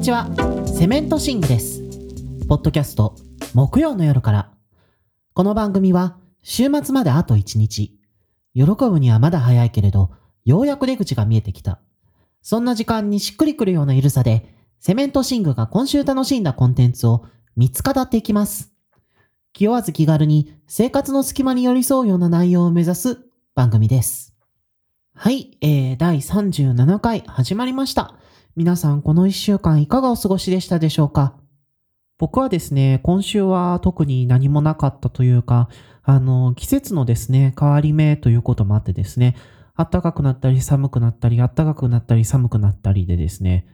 にちは。セメントシングです。ポッドキャスト木曜の夜から。この番組は週末まであと1日。喜ぶにはまだ早いけれどようやく出口が見えてきた。そんな時間にしっくりくるようなゆるさでセメントシングが今週楽しんだコンテンツを3つ語っていきます。気負わず気軽に生活の隙間に寄り添うような内容を目指す番組です。はい、えー、第37回始まりました。皆さんこの一週間いかがお過ごしでしたでしょうか？僕はですね、今週は特に何もなかったというか、あの、季節のですね、変わり目ということもあってですね、暖かくなったり寒くなったり、暖かくなったり寒くなったりでですね、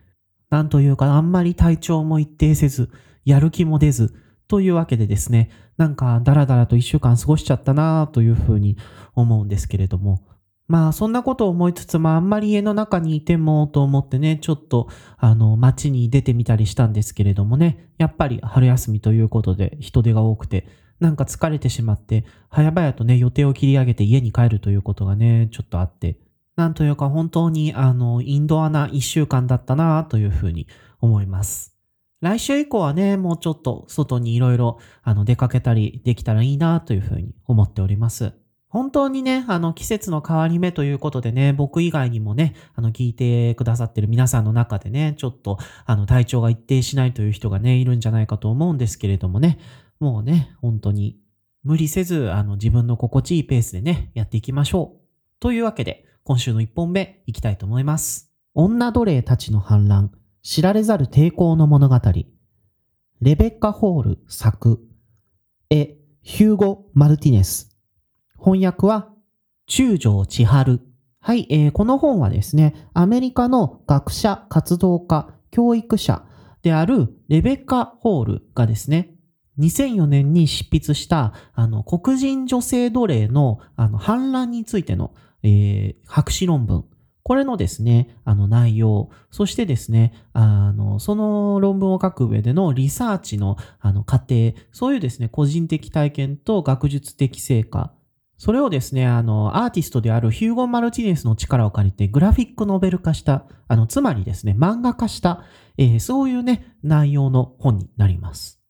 なんというかあんまり体調も一定せず、やる気も出ず、というわけでですね、なんかダラダラと一週間過ごしちゃったなというふうに思うんですけれども、まあそんなことを思いつつもあんまり家の中にいてもと思ってね、ちょっとあの街に出てみたりしたんですけれどもね、やっぱり春休みということで人手が多くて、なんか疲れてしまって、早々とね予定を切り上げて家に帰るということがね、ちょっとあって、なんというか本当にあのインドアな一週間だったなというふうに思います。来週以降はね、もうちょっと外にいろいろ出かけたりできたらいいなというふうに思っております。本当にね、あの季節の変わり目ということでね、僕以外にもね、あの聞いてくださってる皆さんの中でね、ちょっとあの体調が一定しないという人がね、いるんじゃないかと思うんですけれどもね、もうね、本当に無理せず、あの自分の心地いいペースでね、やっていきましょう。というわけで、今週の一本目いきたいと思います。女奴隷たちの反乱、知られざる抵抗の物語。レベッカ・ホール作、絵、ヒューゴ・マルティネス。翻訳は中条千春。はい、えー、この本はですね、アメリカの学者、活動家、教育者であるレベッカ・ホールがですね、2004年に執筆したあの黒人女性奴隷のあの反乱についての、えー、博士論文。これのですね、あの内容、そしてですね、あの、その論文を書く上でのリサーチのあの過程、そういうですね、個人的体験と学術的成果、それをですね、あの、アーティストであるヒューゴン・マルティネスの力を借りてグラフィックノベル化した、あの、つまりですね、漫画化した、えー、そういうね、内容の本になります。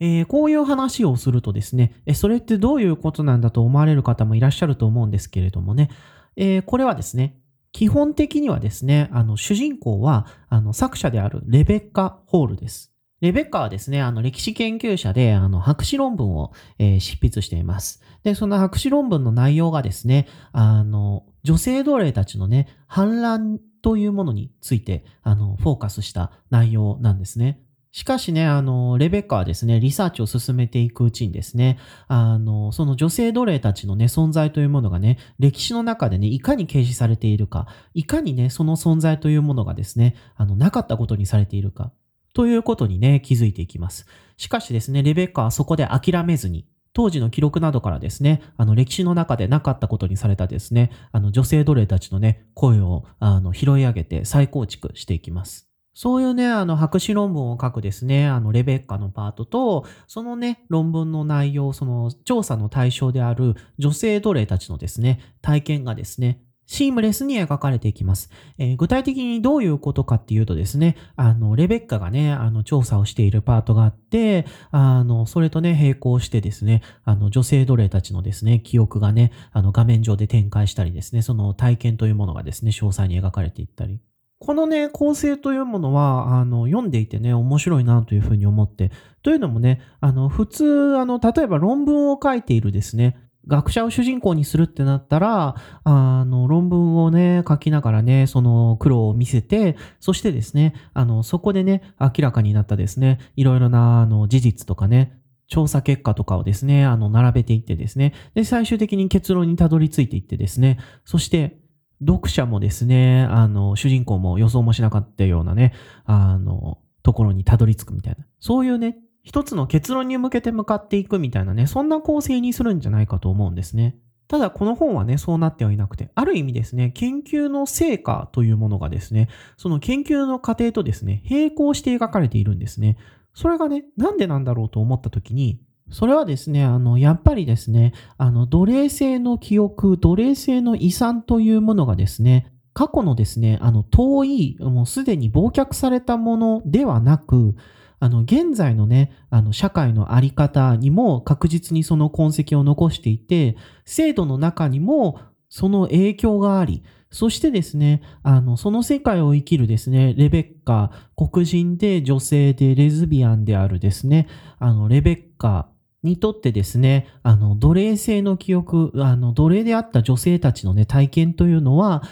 えー、こういう話をするとですね、それってどういうことなんだと思われる方もいらっしゃると思うんですけれどもね、えー、これはですね、基本的にはですね、あの、主人公は、あの、作者であるレベッカ・ホールです。レベッカはですね、あの歴史研究者で、あの博士論文を、えー、執筆しています。で、その博士論文の内容がですね、あの、女性奴隷たちのね、反乱というものについて、あの、フォーカスした内容なんですね。しかしね、あの、レベッカはですね、リサーチを進めていくうちにですね、あの、その女性奴隷たちのね、存在というものがね、歴史の中でね、いかに掲示されているか、いかにね、その存在というものがですね、あの、なかったことにされているか、ということにね、気づいていきます。しかしですね、レベッカはそこで諦めずに、当時の記録などからですね、あの歴史の中でなかったことにされたですね、あの女性奴隷たちのね、声をあの拾い上げて再構築していきます。そういうね、あの、博士論文を書くですね、あの、レベッカのパートと、そのね、論文の内容、その、調査の対象である女性奴隷たちのですね、体験がですね、シームレスに描かれていきます。えー、具体的にどういうことかっていうとですね、あの、レベッカがね、あの、調査をしているパートがあって、あの、それとね、並行してですね、あの、女性奴隷たちのですね、記憶がね、あの、画面上で展開したりですね、その体験というものがですね、詳細に描かれていったり。このね、構成というものは、あの、読んでいてね、面白いなというふうに思って、というのもね、あの、普通、あの、例えば論文を書いているですね、学者を主人公にするってなったら、あの、論文をね、書きながらね、その苦労を見せて、そしてですね、あの、そこでね、明らかになったですね、いろいろな、あの、事実とかね、調査結果とかをですね、あの、並べていってですね、で、最終的に結論にたどり着いていってですね、そして、読者もですね、あの、主人公も予想もしなかったようなね、あの、ところにたどり着くみたいな。そういうね、一つの結論に向けて向かっていくみたいなね、そんな構成にするんじゃないかと思うんですね。ただこの本はね、そうなってはいなくて、ある意味ですね、研究の成果というものがですね、その研究の過程とですね、並行して描かれているんですね。それがね、なんでなんだろうと思った時に、それはですね、あの、やっぱりですね、あの、奴隷制の記憶、奴隷制の遺産というものがですね、過去のですね、あの、遠い、もうすでに忘却されたものではなく、あの、現在のね、あの、社会のあり方にも確実にその痕跡を残していて、制度の中にもその影響があり、そしてですね、あの、その世界を生きるですね、レベッカ、黒人で女性でレズビアンであるですね、あの、レベッカにとってですね、あの、奴隷制の記憶、あの、奴隷であった女性たちのね、体験というのは、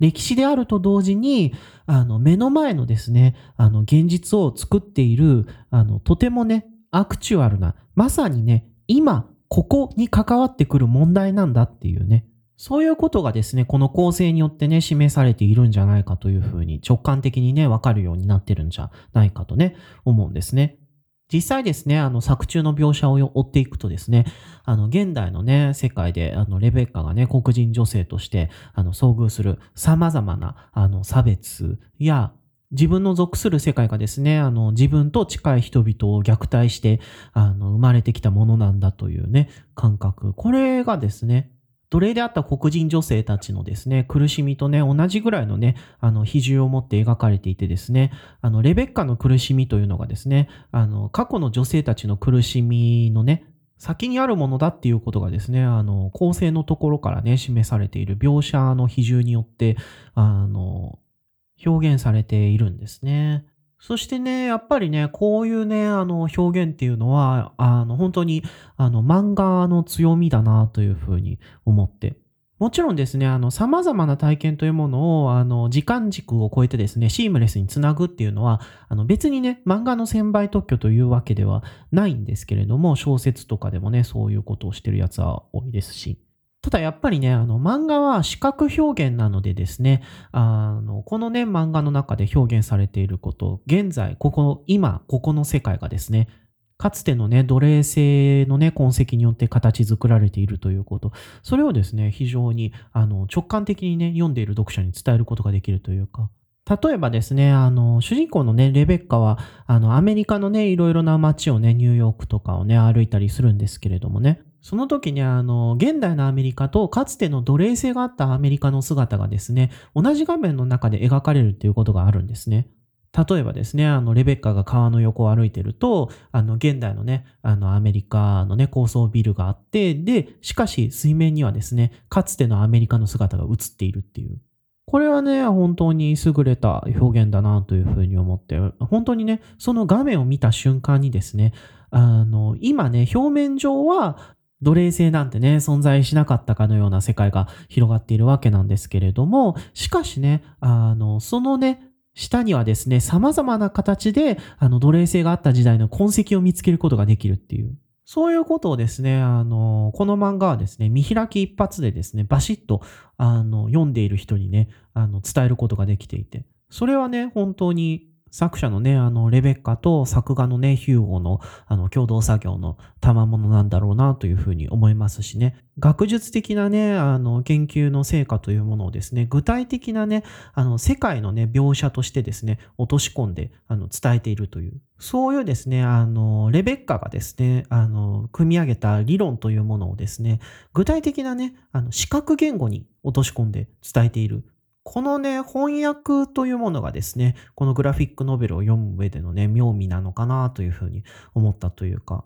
歴史であると同時に、あの、目の前のですね、あの、現実を作っている、あの、とてもね、アクチュアルな、まさにね、今、ここに関わってくる問題なんだっていうね、そういうことがですね、この構成によってね、示されているんじゃないかというふうに直感的にね、わかるようになってるんじゃないかとね、思うんですね。実際ですね、あの作中の描写を追っていくとですね、あの現代のね、世界で、あのレベッカがね、黒人女性として、あの遭遇する様々な、あの差別や、自分の属する世界がですね、あの自分と近い人々を虐待して、あの生まれてきたものなんだというね、感覚。これがですね、奴隷であった黒人女性たちのですね、苦しみとね、同じぐらいのね、あの、比重を持って描かれていてですね、あの、レベッカの苦しみというのがですね、あの、過去の女性たちの苦しみのね、先にあるものだっていうことがですね、あの、構成のところからね、示されている描写の比重によって、あの、表現されているんですね。そしてね、やっぱりね、こういうね、あの、表現っていうのは、あの、本当に、あの、漫画の強みだなというふうに思って。もちろんですね、あの、様々な体験というものを、あの、時間軸を超えてですね、シームレスにつなぐっていうのは、あの、別にね、漫画の1000倍特許というわけではないんですけれども、小説とかでもね、そういうことをしてるやつは多いですし。ただやっぱりね、あの漫画は視覚表現なのでですね、あのこのね、漫画の中で表現されていること、現在、ここ、今、ここの世界がですね、かつてのね、奴隷制のね、痕跡によって形作られているということ、それをですね、非常にあの直感的にね、読んでいる読者に伝えることができるというか、例えばですね、あの、主人公のね、レベッカは、あの、アメリカのね、いろいろな街をね、ニューヨークとかをね、歩いたりするんですけれどもね、その時にあの、現代のアメリカとかつての奴隷性があったアメリカの姿がですね、同じ画面の中で描かれるっていうことがあるんですね。例えばですね、あの、レベッカが川の横を歩いてると、あの、現代のね、あの、アメリカのね、高層ビルがあって、で、しかし水面にはですね、かつてのアメリカの姿が映っているっていう。これはね、本当に優れた表現だなというふうに思って、本当にね、その画面を見た瞬間にですね、あの、今ね、表面上は奴隷制なんてね、存在しなかったかのような世界が広がっているわけなんですけれども、しかしね、あの、そのね、下にはですね、様々な形で、あの、奴隷制があった時代の痕跡を見つけることができるっていう。そういうことをですね、あの、この漫画はですね、見開き一発でですね、バシッと、あの、読んでいる人にね、あの、伝えることができていて、それはね、本当に作者のね、あの、レベッカと作画のね、ヒューゴの、あの、共同作業の賜物なんだろうなというふうに思いますしね、学術的なね、あの、研究の成果というものをですね、具体的なね、あの、世界のね、描写としてですね、落とし込んで、あの、伝えているという、そういうですね、あの、レベッカがですね、あの、組み上げた理論というものをですね、具体的なね、あの、視覚言語に落とし込んで伝えている。このね、翻訳というものがですね、このグラフィックノベルを読む上でのね、妙味なのかなというふうに思ったというか、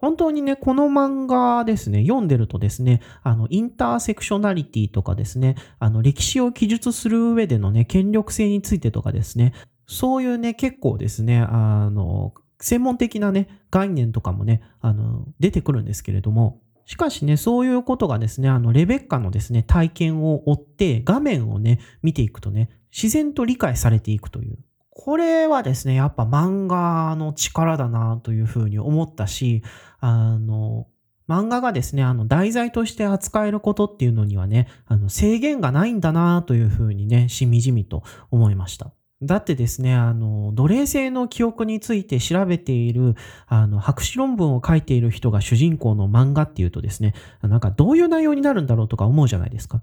本当にね、この漫画ですね、読んでるとですね、あの、インターセクショナリティとかですね、あの、歴史を記述する上でのね、権力性についてとかですね、そういうね、結構ですね、あの、専門的なね、概念とかもね、あの、出てくるんですけれども、しかしね、そういうことがですね、あの、レベッカのですね、体験を追って、画面をね、見ていくとね、自然と理解されていくという。これはですね、やっぱ漫画の力だなというふうに思ったし、あの、漫画がですね、あの、題材として扱えることっていうのにはね、あの、制限がないんだなというふうにね、しみじみと思いました。だってですね、あの、奴隷制の記憶について調べている、あの、博士論文を書いている人が主人公の漫画っていうとですね、なんかどういう内容になるんだろうとか思うじゃないですか。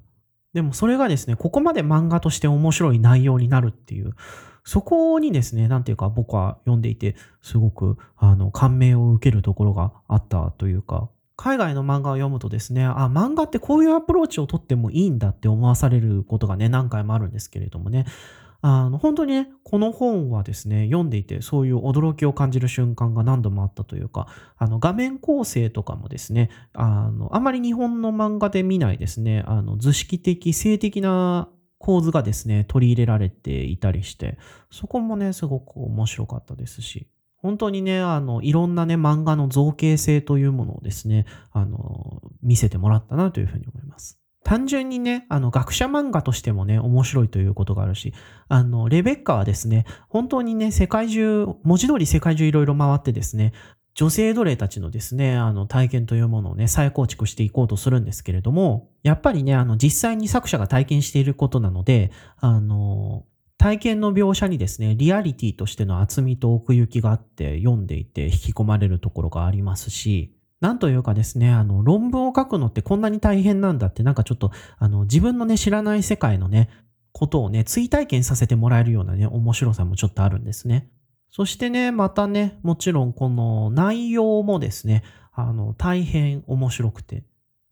でもそれがですね、ここまで漫画として面白い内容になるっていう、そこにですね、なんていうか僕は読んでいて、すごく、あの、感銘を受けるところがあったというか、海外の漫画を読むとですね、あ、漫画ってこういうアプローチをとってもいいんだって思わされることがね、何回もあるんですけれどもね。あの、本当にね、この本はですね、読んでいて、そういう驚きを感じる瞬間が何度もあったというか、あの、画面構成とかもですね、あの、あまり日本の漫画で見ないですね、あの、図式的、性的な構図がですね、取り入れられていたりして、そこもね、すごく面白かったですし、本当にね、あの、いろんなね、漫画の造形性というものをですね、あの、見せてもらったなというふうに思います。単純にね、あの、学者漫画としてもね、面白いということがあるし、あの、レベッカはですね、本当にね、世界中、文字通り世界中いろいろ回ってですね、女性奴隷たちのですね、あの体験というものをね、再構築していこうとするんですけれども、やっぱりね、あの実際に作者が体験していることなので、あの、体験の描写にですね、リアリティとしての厚みと奥行きがあって読んでいて引き込まれるところがありますし、なんというかですね、あの、論文を書くのってこんなに大変なんだって、なんかちょっと、あの、自分のね、知らない世界のね、ことをね、追体験させてもらえるようなね、面白さもちょっとあるんですね。そしてね、またね、もちろんこの内容もですね、あの、大変面白くて。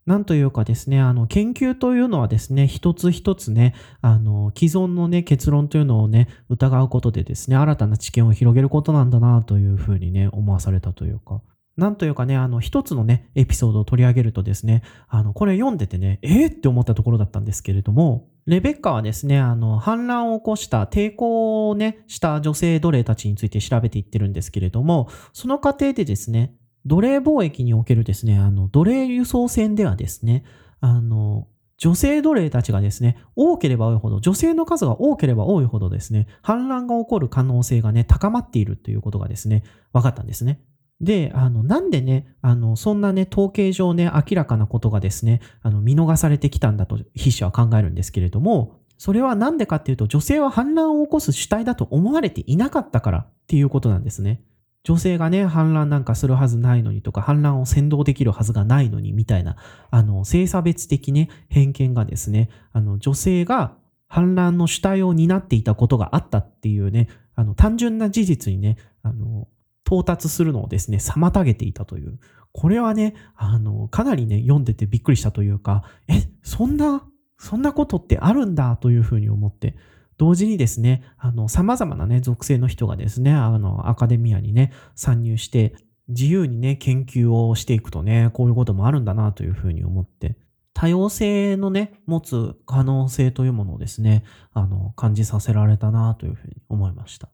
なんというかですね、あの、研究というのはですね、一つ一つね、あの、既存のね、結論というのをね、疑うことでですね、新たな知見を広げることなんだなというふうにね、思わされたというか。なんというかね、あの、一つのね、エピソードを取り上げるとですね、あの、これ読んでてね、えー、って思ったところだったんですけれども、レベッカはですね、あの、反乱を起こした抵抗をね、した女性奴隷たちについて調べていってるんですけれども、その過程でですね、奴隷貿易におけるですね、あの、奴隷輸送船ではですね、あの、女性奴隷たちがですね、多ければ多いほど、女性の数が多ければ多いほどですね、反乱が起こる可能性がね、高まっているということがですね、分かったんですね。で、あの、なんでね、あの、そんなね、統計上ね、明らかなことがですね、あの、見逃されてきたんだと筆者は考えるんですけれども、それはなんでかっていうと、女性は反乱を起こす主体だと思われていなかったからっていうことなんですね。女性がね、反乱なんかするはずないのにとか、反乱を先導できるはずがないのにみたいな、あの、性差別的ね、偏見がですね、あの、女性が反乱の主体を担っていたことがあったっていうね、あの、単純な事実にね、あの、到達するのをですね、妨げていたという。これはね、あの、かなりね、読んでてびっくりしたというか、え、そんな、そんなことってあるんだというふうに思って、同時にですね、あの、様々なね、属性の人がですね、あの、アカデミアにね、参入して、自由にね、研究をしていくとね、こういうこともあるんだなというふうに思って、多様性のね、持つ可能性というものをですね、あの、感じさせられたなというふうに思いました。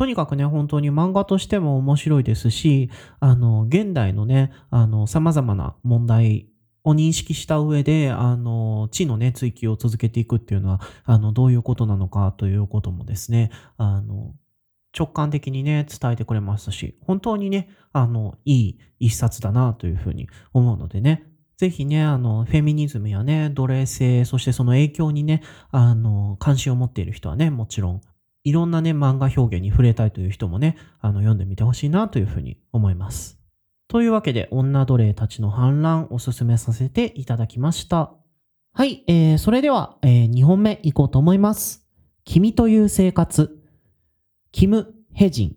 とにかくね、本当に漫画としても面白いですし、あの、現代のね、あの、様々な問題を認識した上で、あの、知のね、追求を続けていくっていうのは、あの、どういうことなのかということもですね、あの、直感的にね、伝えてくれましたし、本当にね、あの、いい一冊だなというふうに思うのでね、ぜひね、あの、フェミニズムやね、奴隷性、そしてその影響にね、あの、関心を持っている人はね、もちろん、いろんなね、漫画表現に触れたいという人もね、あの、読んでみてほしいなというふうに思います。というわけで、女奴隷たちの反乱おすすめさせていただきました。はい、えー、それでは、えー、2本目いこうと思います。君という生活。キム・ヘジン。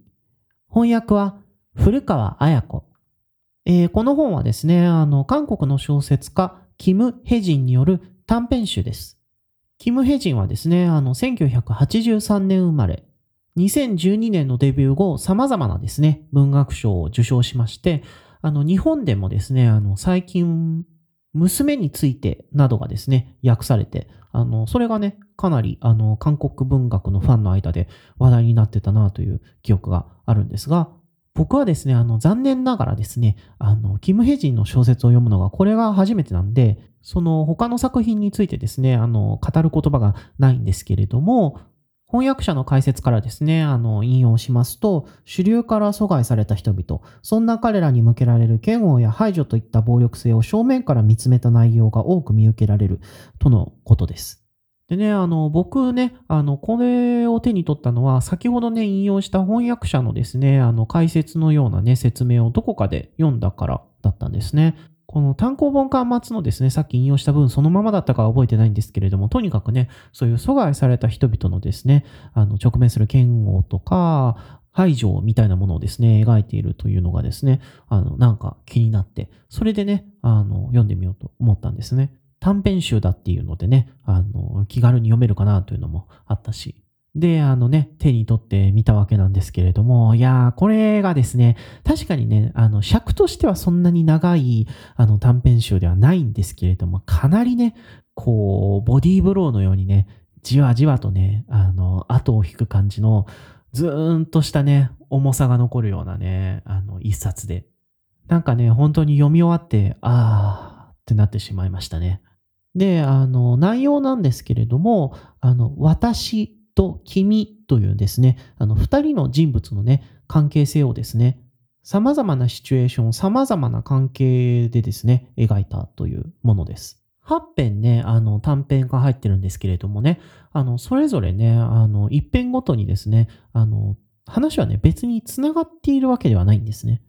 翻訳は古川彩子。えー、この本はですね、あの、韓国の小説家、キム・ヘジンによる短編集です。キム・ヘジンはですね、あの、1983年生まれ、2012年のデビュー後、様々なですね、文学賞を受賞しまして、あの、日本でもですね、あの、最近、娘についてなどがですね、訳されて、あの、それがね、かなり、あの、韓国文学のファンの間で話題になってたなという記憶があるんですが、僕はですね、あの、残念ながらですね、あの、キム・ヘジンの小説を読むのが、これが初めてなんで、その他の作品についてですね、あの、語る言葉がないんですけれども、翻訳者の解説からですね、あの、引用しますと、主流から阻害された人々、そんな彼らに向けられる嫌悪や排除といった暴力性を正面から見つめた内容が多く見受けられるとのことです。でね、あの、僕ね、あの、これを手に取ったのは、先ほどね、引用した翻訳者のですね、あの、解説のようなね、説明をどこかで読んだからだったんですね。この単行本巻末のですね、さっき引用した分そのままだったかは覚えてないんですけれども、とにかくね、そういう阻害された人々のですね、あの、直面する嫌悪とか、排除みたいなものをですね、描いているというのがですね、あの、なんか気になって、それでね、あの、読んでみようと思ったんですね。短編集だっていうのでね、あの、気軽に読めるかなというのもあったし、で、あのね、手に取ってみたわけなんですけれども、いやー、これがですね、確かにね、あの、尺としてはそんなに長い、あの、短編集ではないんですけれども、かなりね、こう、ボディーブローのようにね、じわじわとね、あの、後を引く感じの、ずーんとしたね、重さが残るようなね、あの、一冊で。なんかね、本当に読み終わって、あーってなってしまいましたね。で、あの、内容なんですけれども、あの、私と君というですね、あの、二人の人物のね、関係性をですね、様々なシチュエーション、様々な関係でですね、描いたというものです。8編ね、あの、短編が入ってるんですけれどもね、あの、それぞれね、あの、一編ごとにですね、あの、話はね、別に繋がっているわけではないんですね。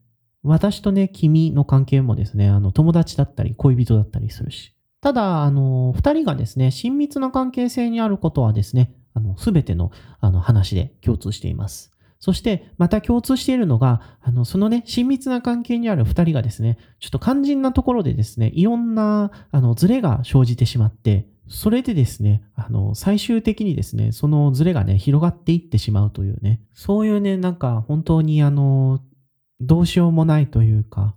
私とね、君の関係もですね、あの、友達だったり、恋人だったりするし。ただ、あの、二人がですね、親密な関係性にあることはですね、あの、すべての、あの、話で共通しています。そして、また共通しているのが、あの、そのね、親密な関係にある二人がですね、ちょっと肝心なところでですね、いろんな、あの、ズレが生じてしまって、それでですね、あの、最終的にですね、そのズレがね、広がっていってしまうというね、そういうね、なんか本当にあの、どうしようもないというか、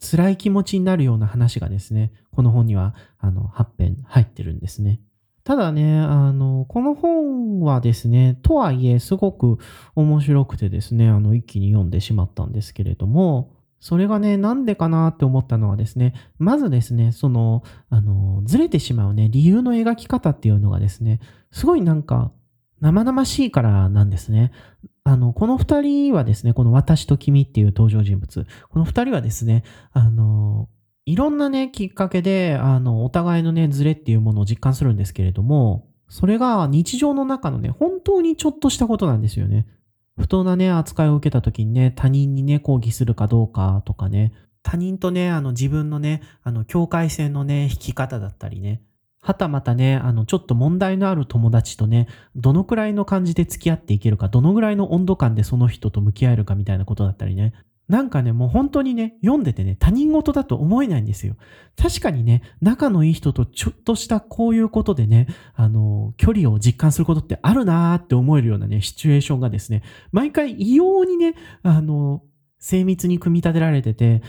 辛い気持ちになるような話がですね、この本には、あの、8編入ってるんですね。ただね、あの、この本はですね、とはいえすごく面白くてですね、あの、一気に読んでしまったんですけれども、それがね、なんでかなって思ったのはですね、まずですね、その、あの、ずれてしまうね、理由の描き方っていうのがですね、すごいなんか、生々しいからなんですね。あの、この二人はですね、この私と君っていう登場人物、この二人はですね、あの、いろんなね、きっかけで、あの、お互いのね、ズレっていうものを実感するんですけれども、それが日常の中のね、本当にちょっとしたことなんですよね。不当なね、扱いを受けた時にね、他人にね、抗議するかどうかとかね、他人とね、あの自分のね、あの境界線のね、引き方だったりね、はたまたね、あの、ちょっと問題のある友達とね、どのくらいの感じで付き合っていけるか、どのぐらいの温度感でその人と向き合えるかみたいなことだったりね、なんかね、もう本当にね、読んでてね、他人事だと思えないんですよ。確かにね、仲のいい人とちょっとしたこういうことでね、あの、距離を実感することってあるなーって思えるようなね、シチュエーションがですね、毎回異様にね、あの、精密に組み立てられてて、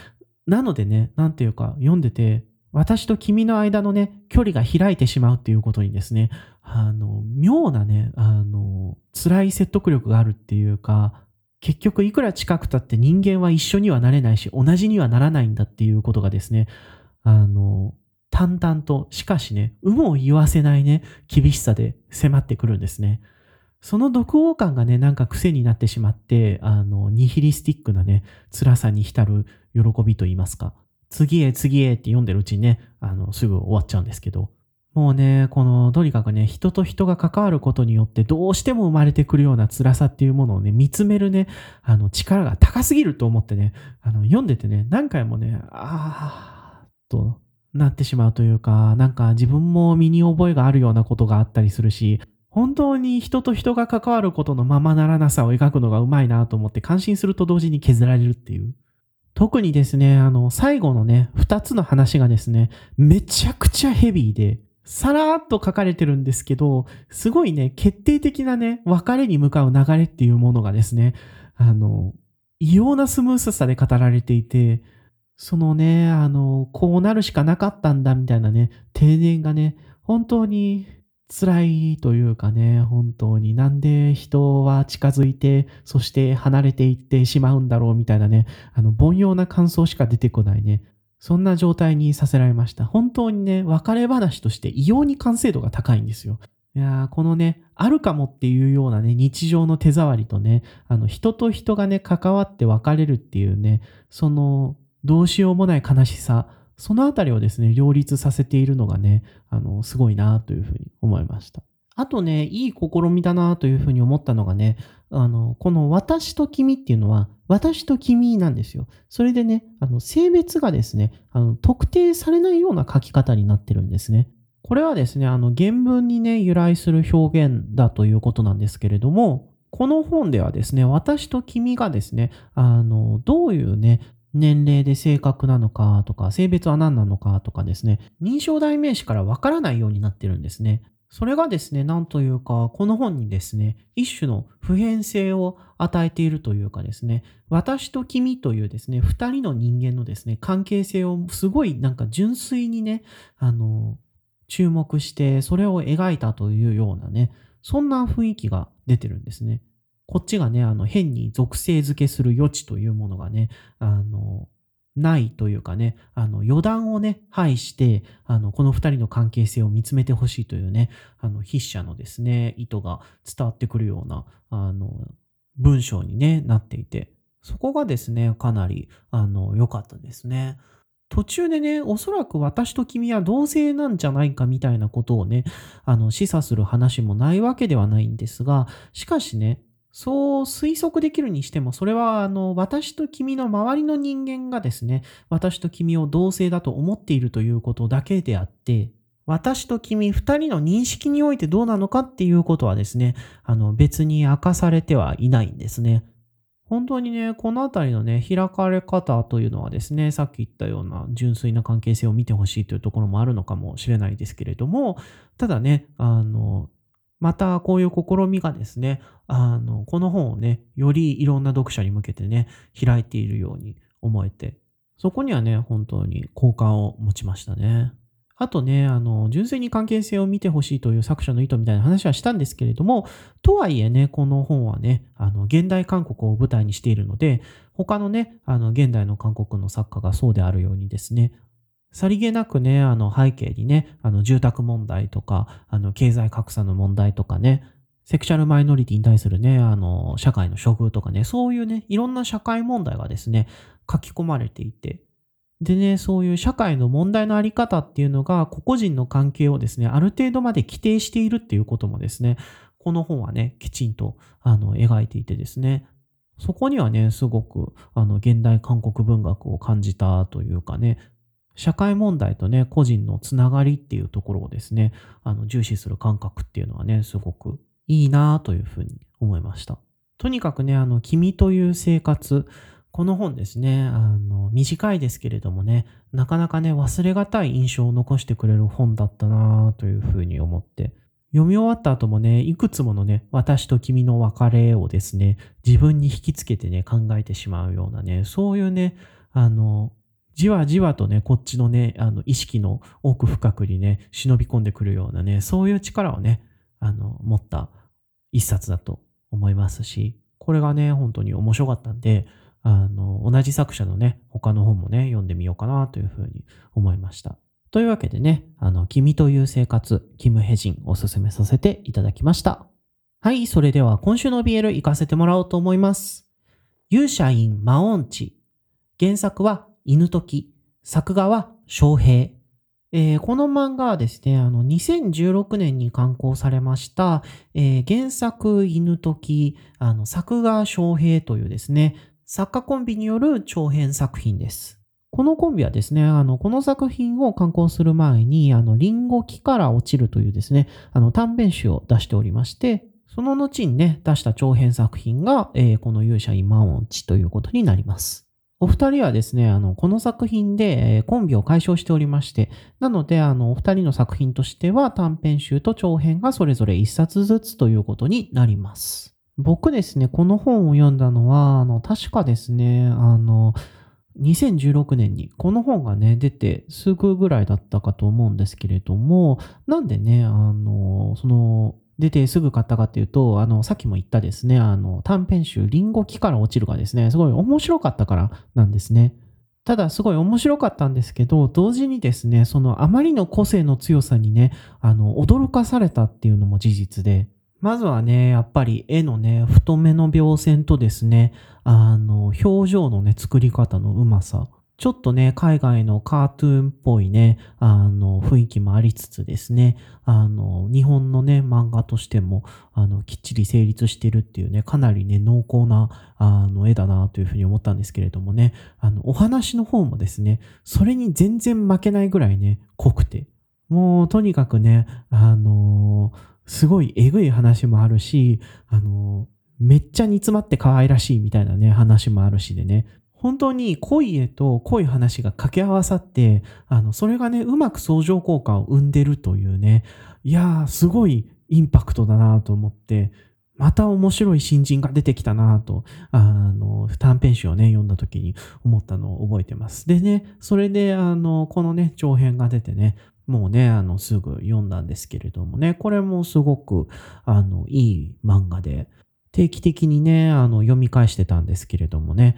なのでね、なんていうか、読んでて、私と君の間のね、距離が開いてしまうっていうことにですね、あの、妙なね、あの、辛い説得力があるっていうか、結局いくら近くたって人間は一緒にはなれないし、同じにはならないんだっていうことがですね、あの、淡々と、しかしね、有無を言わせないね、厳しさで迫ってくるんですね。その独王感がね、なんか癖になってしまって、あの、ニヒリスティックなね、辛さに浸る喜びと言いますか。次へ次へって読んでるうちにね、あの、すぐ終わっちゃうんですけど、もうね、この、とにかくね、人と人が関わることによってどうしても生まれてくるような辛さっていうものをね、見つめるね、あの、力が高すぎると思ってね、あの、読んでてね、何回もね、あーとなってしまうというか、なんか自分も身に覚えがあるようなことがあったりするし、本当に人と人が関わることのままならなさを描くのがうまいなと思って感心すると同時に削られるっていう。特にですね、あの、最後のね、二つの話がですね、めちゃくちゃヘビーで、さらーっと書かれてるんですけど、すごいね、決定的なね、別れに向かう流れっていうものがですね、あの、異様なスムースさで語られていて、そのね、あの、こうなるしかなかったんだみたいなね、定年がね、本当に辛いというかね、本当になんで人は近づいて、そして離れていってしまうんだろうみたいなね、あの、凡庸な感想しか出てこないね、そんな状態にさせられました。本当にね、別れ話として異様に完成度が高いんですよ。いやこのね、あるかもっていうようなね、日常の手触りとね、あの、人と人がね、関わって別れるっていうね、その、どうしようもない悲しさ、そのあたりをですね、両立させているのがね、あの、すごいなというふうに思いました。あとね、いい試みだなというふうに思ったのがね、あの、この私と君っていうのは、私と君なんですよ。それでね、あの、性別がですね、あの、特定されないような書き方になってるんですね。これはですね、あの、原文にね、由来する表現だということなんですけれども、この本ではですね、私と君がですね、あの、どういうね、年齢で性格なのかとか、性別は何なのかとかですね、認証代名詞からわからないようになってるんですね。それがですね、なんというか、この本にですね、一種の普遍性を与えているというかですね、私と君というですね、二人の人間のですね、関係性をすごいなんか純粋にね、あの、注目して、それを描いたというようなね、そんな雰囲気が出てるんですね。こっちがね、あの、変に属性付けする余地というものがね、あの、ないというかね、あの、余談をね、排して、あの、この二人の関係性を見つめてほしいというね、あの、筆者のですね、意図が伝わってくるような、あの、文章にね、なっていて、そこがですね、かなり、あの、良かったですね。途中でね、おそらく私と君は同性なんじゃないかみたいなことをね、あの、示唆する話もないわけではないんですが、しかしね、そう推測できるにしても、それは、あの、私と君の周りの人間がですね、私と君を同性だと思っているということだけであって、私と君二人の認識においてどうなのかっていうことはですね、あの、別に明かされてはいないんですね。本当にね、このあたりのね、開かれ方というのはですね、さっき言ったような純粋な関係性を見てほしいというところもあるのかもしれないですけれども、ただね、あの、またこういう試みがですね、あの、この本をね、よりいろんな読者に向けてね、開いているように思えて、そこにはね、本当に好感を持ちましたね。あとね、あの、純粋に関係性を見てほしいという作者の意図みたいな話はしたんですけれども、とはいえね、この本はね、あの、現代韓国を舞台にしているので、他のね、あの、現代の韓国の作家がそうであるようにですね、さりげなくね、あの背景にね、あの住宅問題とか、あの経済格差の問題とかね、セクシャルマイノリティに対するね、あの、社会の処遇とかね、そういうね、いろんな社会問題がですね、書き込まれていて、でね、そういう社会の問題のあり方っていうのが、個々人の関係をですね、ある程度まで規定しているっていうこともですね、この本はね、きちんと、あの、描いていてですね、そこにはね、すごく、あの、現代韓国文学を感じたというかね、社会問題とね、個人のつながりっていうところをですね、あの、重視する感覚っていうのはね、すごくいいなというふうに思いました。とにかくね、あの、君という生活、この本ですね、あの、短いですけれどもね、なかなかね、忘れがたい印象を残してくれる本だったなというふうに思って、読み終わった後もね、いくつものね、私と君の別れをですね、自分に引きつけてね、考えてしまうようなね、そういうね、あの、じわじわとね、こっちのね、あの、意識の奥深くにね、忍び込んでくるようなね、そういう力をね、あの、持った一冊だと思いますし、これがね、本当に面白かったんで、あの、同じ作者のね、他の本もね、読んでみようかなというふうに思いました。というわけでね、あの、君という生活、キム・ヘジンおすすめさせていただきました。はい、それでは今週の BL 行かせてもらおうと思います。勇者イン・マオンチ。原作は犬時、作画は翔平。えー、この漫画はですね、あの、2016年に刊行されました、えー、原作犬時、あの、作画翔平というですね、作家コンビによる長編作品です。このコンビはですね、あの、この作品を刊行する前に、あの、リンゴ木から落ちるというですね、あの、短編集を出しておりまして、その後にね、出した長編作品が、えー、この勇者今音地ということになります。お二人はですね、あの、この作品でコンビを解消しておりまして、なので、あの、お二人の作品としては短編集と長編がそれぞれ一冊ずつということになります。僕ですね、この本を読んだのは、あの、確かですね、あの、2016年にこの本がね、出てすぐぐらいだったかと思うんですけれども、なんでね、あの、その、出てすぐ買ったかっていうと、あの、さっきも言ったですね、あの、短編集、リンゴ木から落ちるがですね、すごい面白かったからなんですね。ただ、すごい面白かったんですけど、同時にですね、そのあまりの個性の強さにね、あの、驚かされたっていうのも事実で、まずはね、やっぱり絵のね、太めの描線とですね、あの、表情のね、作り方のうまさ。ちょっとね、海外のカートゥーンっぽいね、あの、雰囲気もありつつですね、あの、日本のね、漫画としても、あの、きっちり成立してるっていうね、かなりね、濃厚な、あの、絵だなというふうに思ったんですけれどもね、あの、お話の方もですね、それに全然負けないぐらいね、濃くて、もう、とにかくね、あのすごいえぐい話もあるし、あのめっちゃ煮詰まって可愛らしいみたいなね、話もあるしでね、本当に濃い絵と濃い話が掛け合わさって、あの、それがね、うまく相乗効果を生んでるというね、いやー、すごいインパクトだなと思って、また面白い新人が出てきたなと、あの、短編集をね、読んだ時に思ったのを覚えてます。でね、それで、あの、このね、長編が出てね、もうね、あの、すぐ読んだんですけれどもね、これもすごく、あの、いい漫画で、定期的にね、あの、読み返してたんですけれどもね、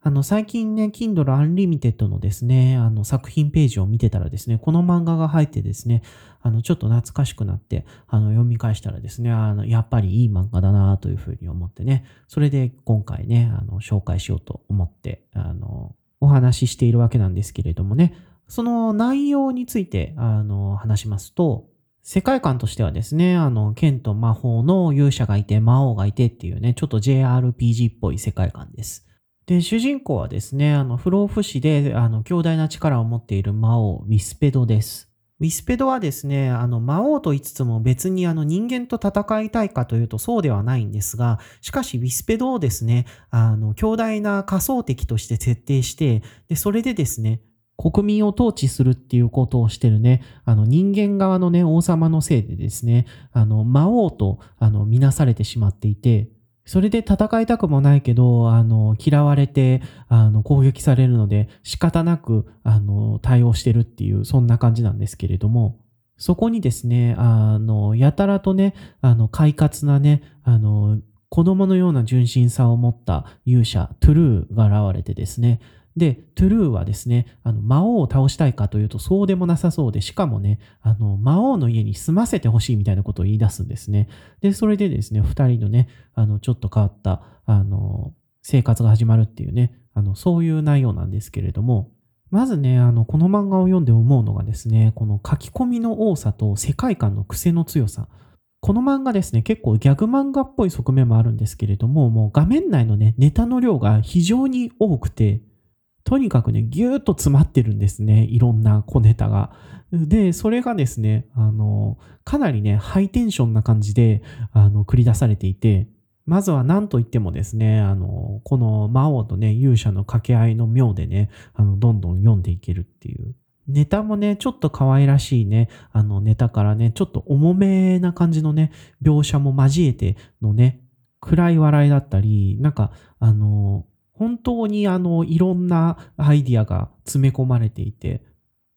あの、最近ね、Kindle Unlimited のですね、あの、作品ページを見てたらですね、この漫画が入ってですね、あの、ちょっと懐かしくなって、あの、読み返したらですね、あの、やっぱりいい漫画だなというふうに思ってね、それで今回ね、あの、紹介しようと思って、あの、お話ししているわけなんですけれどもね、その内容について、あの、話しますと、世界観としてはですね、あの、剣と魔法の勇者がいて、魔王がいてっていうね、ちょっと JRPG っぽい世界観です。で、主人公はですね、あの、不老不死で、あの、強大な力を持っている魔王、ウィスペドです。ウィスペドはですね、あの、魔王と言いつつも別にあの人間と戦いたいかというとそうではないんですが、しかしウィスペドをですね、あの、強大な仮想敵として設定して、で、それでですね、国民を統治するっていうことをしてるね、あの人間側のね、王様のせいでですね、あの、魔王と、あの、みなされてしまっていて、それで戦いたくもないけど、あの、嫌われて、あの、攻撃されるので、仕方なく、あの、対応してるっていう、そんな感じなんですけれども、そこにですね、あの、やたらとね、あの、快活なね、あの、子供のような純真さを持った勇者、トゥルーが現れてですね、で、トゥルーはですね、あの魔王を倒したいかというとそうでもなさそうで、しかもね、あの魔王の家に住ませてほしいみたいなことを言い出すんですね。で、それでですね、二人のね、あのちょっと変わった、あの、生活が始まるっていうね、あの、そういう内容なんですけれども、まずね、あの、この漫画を読んで思うのがですね、この書き込みの多さと世界観の癖の強さ。この漫画ですね、結構ギャグ漫画っぽい側面もあるんですけれども、もう画面内のね、ネタの量が非常に多くて、とにかくね、ぎゅーっと詰まってるんですね。いろんな小ネタが。で、それがですね、あの、かなりね、ハイテンションな感じで、あの、繰り出されていて、まずは何と言ってもですね、あの、この魔王とね、勇者の掛け合いの妙でね、あの、どんどん読んでいけるっていう。ネタもね、ちょっと可愛らしいね、あの、ネタからね、ちょっと重めな感じのね、描写も交えてのね、暗い笑いだったり、なんか、あの、本当にあの、いろんなアイディアが詰め込まれていて、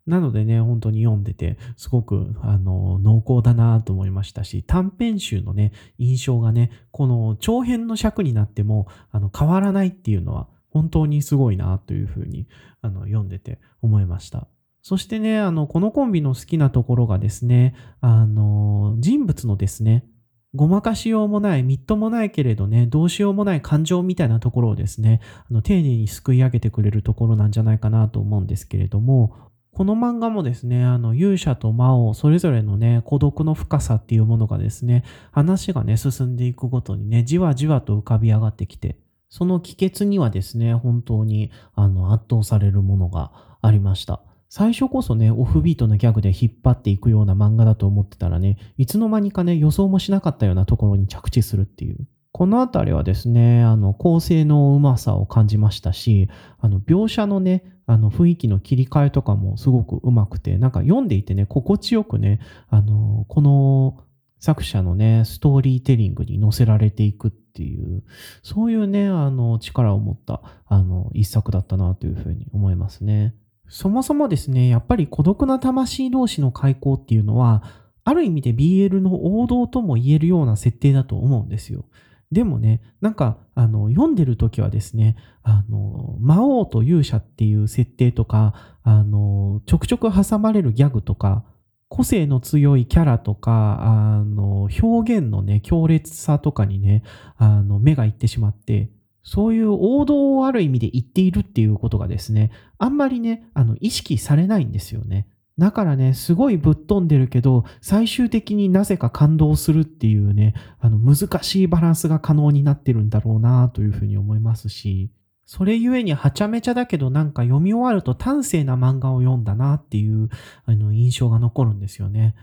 なのでね、本当に読んでて、すごく、あの、濃厚だなと思いましたし、短編集のね、印象がね、この長編の尺になっても、あの、変わらないっていうのは、本当にすごいなというふうに、あの、読んでて思いました。そしてね、あの、このコンビの好きなところがですね、あの、人物のですね、ごまかしようもない、みっともないけれどね、どうしようもない感情みたいなところをですね、あの丁寧にすくい上げてくれるところなんじゃないかなと思うんですけれども、この漫画もですね、あの、勇者と魔王、それぞれのね、孤独の深さっていうものがですね、話がね、進んでいくごとにね、じわじわと浮かび上がってきて、その帰結にはですね、本当に、あの、圧倒されるものがありました。最初こそね、オフビートのギャグで引っ張っていくような漫画だと思ってたらね、いつの間にかね、予想もしなかったようなところに着地するっていう。このあたりはですね、あの、構成のうまさを感じましたし、あの、描写のね、あの、雰囲気の切り替えとかもすごくうまくて、なんか読んでいてね、心地よくね、あの、この作者のね、ストーリーテリングに乗せられていくっていう、そういうね、あの、力を持った、あの、一作だったなというふうに思いますね。そもそもですね、やっぱり孤独な魂同士の開口っていうのは、ある意味で BL の王道とも言えるような設定だと思うんですよ。でもね、なんか、あの、読んでる時はですね、あの、魔王と勇者っていう設定とか、あの、ちょくちょく挟まれるギャグとか、個性の強いキャラとか、あの、表現のね、強烈さとかにね、あの、目がいってしまって、そういう王道をある意味で言っているっていうことがですね、あんまりね、あの、意識されないんですよね。だからね、すごいぶっ飛んでるけど、最終的になぜか感動するっていうね、あの、難しいバランスが可能になってるんだろうなというふうに思いますし、それゆえにはちゃめちゃだけどなんか読み終わると端正な漫画を読んだなっていうあの印象が残るんですよね。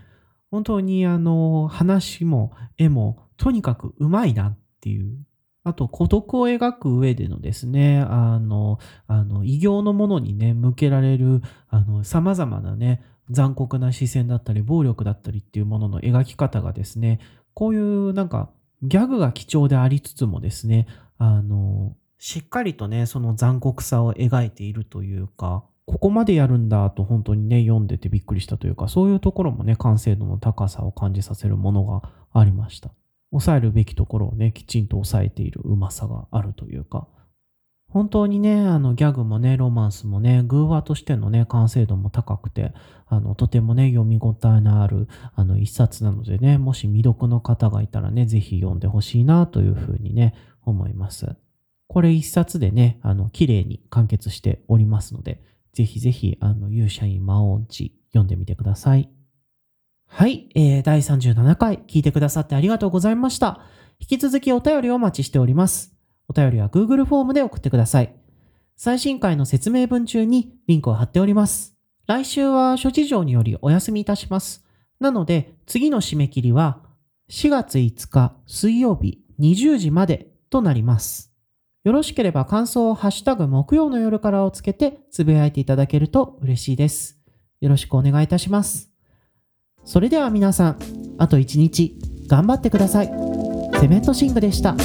本当にあの話も絵もとにかくうまいなっていうあと、孤独を描く上でのですね、あの、あの、異形のものにね、向けられる、あの、様々なね、残酷な視線だったり、暴力だったりっていうものの描き方がですね、こういうなんか、ギャグが貴重でありつつもですね、あの、しっかりとね、その残酷さを描いているというか、ここまでやるんだと本当にね、読んでてびっくりしたというか、そういうところもね、完成度の高さを感じさせるものがありました。抑えるべきところをね、きちんと抑えているうまさがあるというか、本当にね、あの、ギャグもね、ロマンスもね、偶話としてのね、完成度も高くて、あの、とてもね、読み応えのある、あの、一冊なのでね、もし未読の方がいたらね、ぜひ読んでほしいな、というふうにね、思います。これ一冊でね、あの、綺麗に完結しておりますので、ぜひぜひ、あの、勇者院魔王地、読んでみてください。はい、えー、第37回聞いてくださってありがとうございました。引き続きお便りをお待ちしております。お便りは Google フォームで送ってください。最新回の説明文中にリンクを貼っております。来週は諸事情によりお休みいたします。なので、次の締め切りは4月5日水曜日20時までとなります。よろしければ感想をハッシュタグ木曜の夜からをつけてつぶやいていただけると嬉しいです。よろしくお願いいたします。それでは皆さん、あと一日頑張ってください。セメントシングでした。